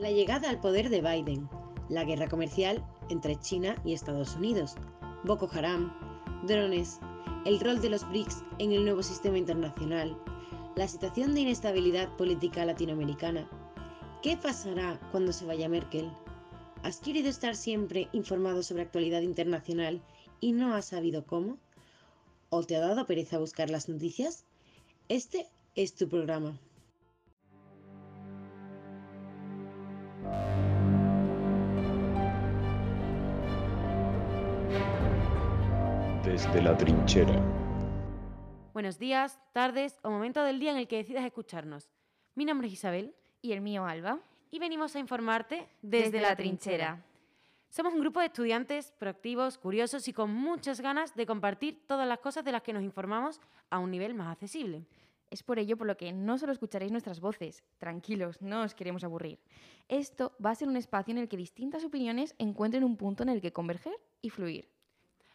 La llegada al poder de Biden, la guerra comercial entre China y Estados Unidos, Boko Haram, drones, el rol de los BRICS en el nuevo sistema internacional, la situación de inestabilidad política latinoamericana. ¿Qué pasará cuando se vaya Merkel? ¿Has querido estar siempre informado sobre actualidad internacional y no has sabido cómo? ¿O te ha dado pereza buscar las noticias? Este es tu programa. Desde la trinchera. Buenos días, tardes o momento del día en el que decidas escucharnos. Mi nombre es Isabel. Y el mío, Alba. Y venimos a informarte desde, Desde la, la trinchera. trinchera. Somos un grupo de estudiantes proactivos, curiosos y con muchas ganas de compartir todas las cosas de las que nos informamos a un nivel más accesible. Es por ello por lo que no solo escucharéis nuestras voces, tranquilos, no os queremos aburrir. Esto va a ser un espacio en el que distintas opiniones encuentren un punto en el que converger y fluir.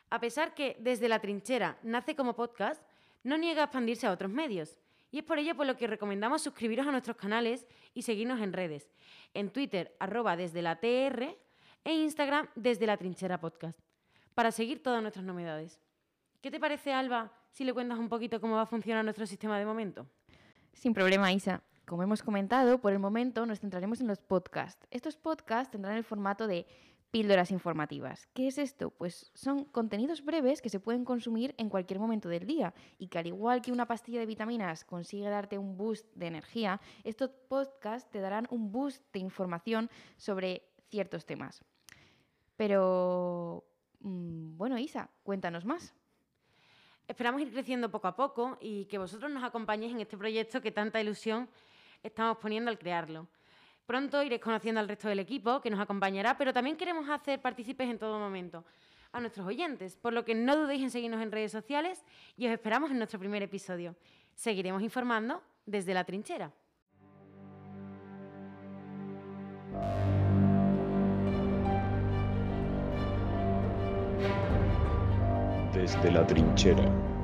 A pesar que desde la trinchera nace como podcast, no niega a expandirse a otros medios. Y es por ello por lo que recomendamos suscribiros a nuestros canales y seguirnos en redes. En Twitter, arroba desde la TR, e Instagram desde la trinchera podcast, para seguir todas nuestras novedades. ¿Qué te parece, Alba, si le cuentas un poquito cómo va a funcionar nuestro sistema de momento? Sin problema, Isa. Como hemos comentado, por el momento nos centraremos en los podcasts. Estos podcasts tendrán el formato de píldoras informativas. ¿Qué es esto? Pues son contenidos breves que se pueden consumir en cualquier momento del día y que al igual que una pastilla de vitaminas consigue darte un boost de energía, estos podcasts te darán un boost de información sobre ciertos temas. Pero, mm, bueno, Isa, cuéntanos más. Esperamos ir creciendo poco a poco y que vosotros nos acompañéis en este proyecto que tanta ilusión estamos poniendo al crearlo. Pronto iréis conociendo al resto del equipo que nos acompañará, pero también queremos hacer partícipes en todo momento a nuestros oyentes, por lo que no dudéis en seguirnos en redes sociales y os esperamos en nuestro primer episodio. Seguiremos informando desde la trinchera. Desde la trinchera.